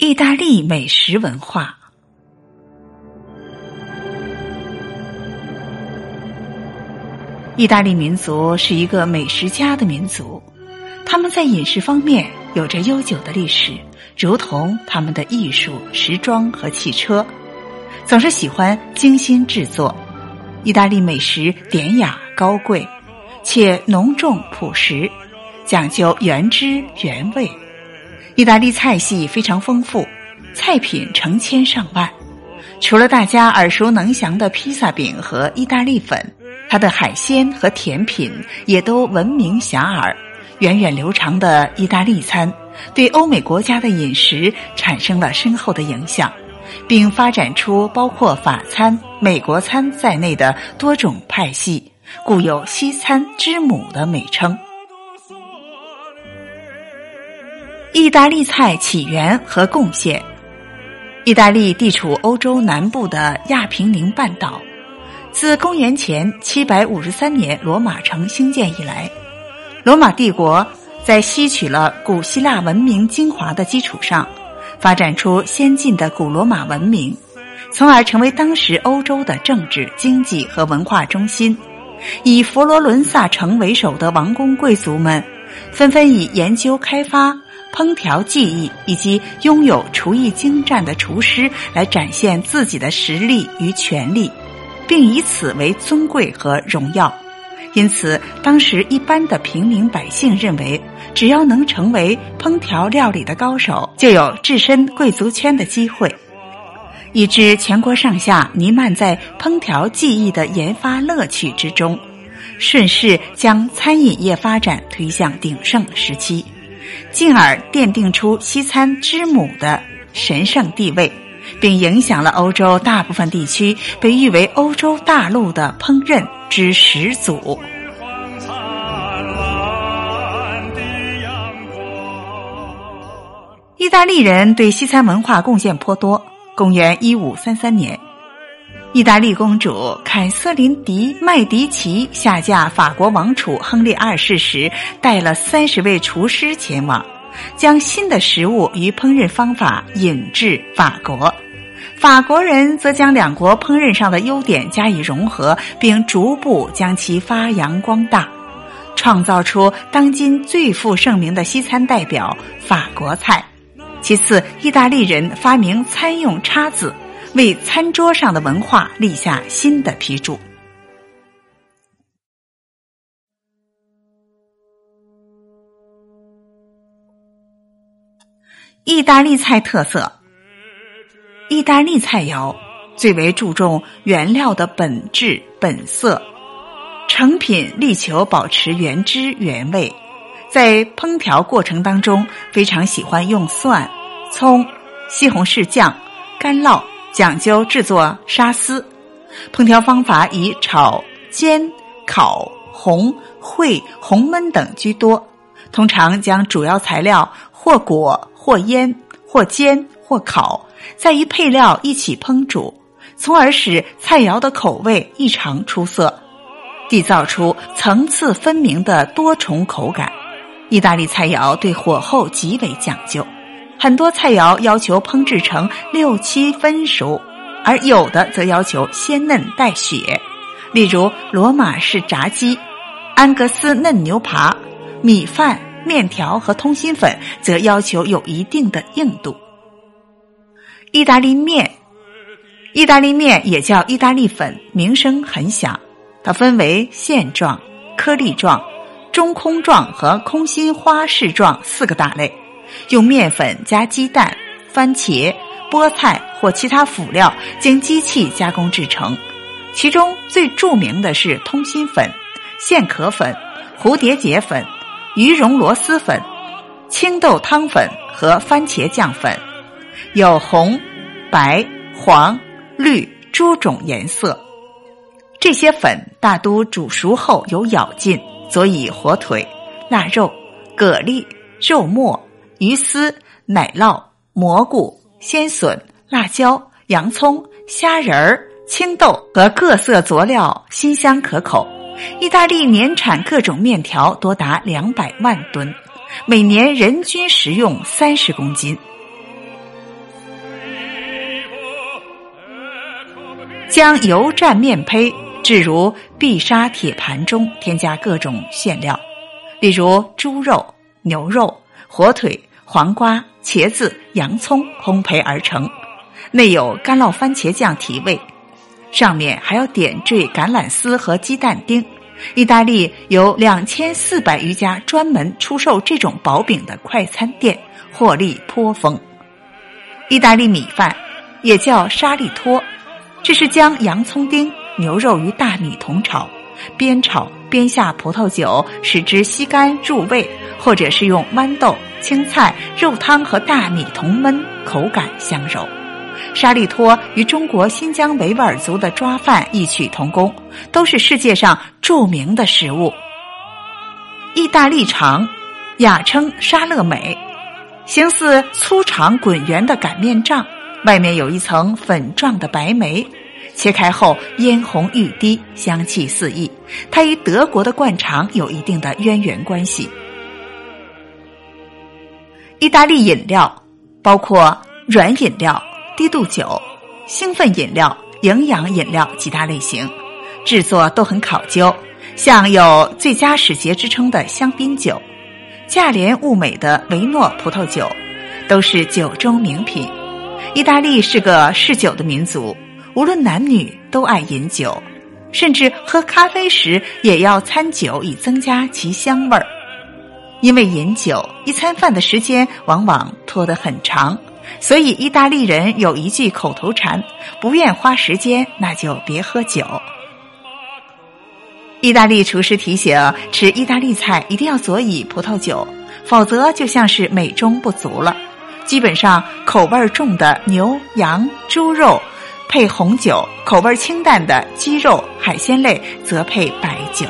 意大利美食文化。意大利民族是一个美食家的民族，他们在饮食方面有着悠久的历史，如同他们的艺术、时装和汽车，总是喜欢精心制作。意大利美食典雅高贵，且浓重朴实，讲究原汁原味。意大利菜系非常丰富，菜品成千上万。除了大家耳熟能详的披萨饼和意大利粉，它的海鲜和甜品也都闻名遐迩。源远流长的意大利餐对欧美国家的饮食产生了深厚的影响，并发展出包括法餐、美国餐在内的多种派系，故有“西餐之母”的美称。意大利菜起源和贡献。意大利地处欧洲南部的亚平宁半岛，自公元前七百五十三年罗马城兴建以来，罗马帝国在吸取了古希腊文明精华的基础上，发展出先进的古罗马文明，从而成为当时欧洲的政治、经济和文化中心。以佛罗伦萨城为首的王公贵族们，纷纷以研究开发。烹调技艺以及拥有厨艺精湛的厨师来展现自己的实力与权力，并以此为尊贵和荣耀。因此，当时一般的平民百姓认为，只要能成为烹调料理的高手，就有置身贵族圈的机会，以致全国上下弥漫在烹调技艺的研发乐趣之中，顺势将餐饮业发展推向鼎盛时期。进而奠定出西餐之母的神圣地位，并影响了欧洲大部分地区，被誉为欧洲大陆的烹饪之始祖。意大利人对西餐文化贡献颇多。公元一五三三年。意大利公主凯瑟琳·迪·麦迪奇下嫁法国王储亨利二世时，带了三十位厨师前往，将新的食物与烹饪方法引至法国。法国人则将两国烹饪上的优点加以融合，并逐步将其发扬光大，创造出当今最负盛名的西餐代表——法国菜。其次，意大利人发明餐用叉子。为餐桌上的文化立下新的批注。意大利菜特色：意大利菜肴最为注重原料的本质本色，成品力求保持原汁原味。在烹调过程当中，非常喜欢用蒜、葱、西红柿酱、干酪。讲究制作沙司，烹调方法以炒、煎、烤、红、烩、红焖等居多。通常将主要材料或裹、或腌、或煎、或烤，再与配料一起烹煮，从而使菜肴的口味异常出色，缔造出层次分明的多重口感。意大利菜肴对火候极为讲究。很多菜肴要求烹制成六七分熟，而有的则要求鲜嫩带血。例如，罗马式炸鸡、安格斯嫩牛扒、米饭、面条和通心粉则要求有一定的硬度。意大利面，意大利面也叫意大利粉，名声很响。它分为线状、颗粒状、中空状和空心花式状四个大类。用面粉加鸡蛋、番茄、菠菜或其他辅料经机器加工制成，其中最著名的是通心粉、线壳粉、蝴蝶结粉、鱼蓉螺蛳粉、青豆汤粉和番茄酱粉，有红、白、黄、绿诸种颜色。这些粉大都煮熟后有咬劲，佐以火腿、腊肉、蛤蜊、肉末。鱼丝奶酪蘑菇鲜笋辣椒洋葱虾仁青豆和各色佐料辛香可口。意大利年产各种面条多达两百万吨每年人均食用三十公斤。将油蘸面胚置如碧砂铁盘中添加各种馅料例如猪肉牛肉火腿黄瓜、茄子、洋葱，烘焙而成。内有干酪番茄酱提味，上面还要点缀橄榄丝和鸡蛋丁。意大利有两千四百余家专门出售这种薄饼的快餐店，获利颇丰。意大利米饭也叫沙利托，这是将洋葱丁、牛肉与大米同炒，煸炒边下葡萄酒，使之吸干入味，或者是用豌豆、青菜、肉汤和大米同焖，口感香柔。沙利托与中国新疆维吾尔族的抓饭异曲同工，都是世界上著名的食物。意大利肠，雅称沙乐美，形似粗长滚圆的擀面杖，外面有一层粉状的白梅，切开后嫣红欲滴，香气四溢。它与德国的灌肠有一定的渊源关系。意大利饮料包括软饮料。低度酒、兴奋饮料、营养饮料几大类型，制作都很考究，像有最佳使节之称的香槟酒、价廉物美的维诺葡萄酒，都是酒中名品。意大利是个嗜酒的民族，无论男女都爱饮酒，甚至喝咖啡时也要掺酒以增加其香味儿。因为饮酒，一餐饭的时间往往拖得很长。所以，意大利人有一句口头禅：“不愿花时间，那就别喝酒。”意大利厨师提醒：吃意大利菜一定要佐以葡萄酒，否则就像是美中不足了。基本上，口味重的牛、羊、猪肉配红酒，口味清淡的鸡肉、海鲜类则配白酒。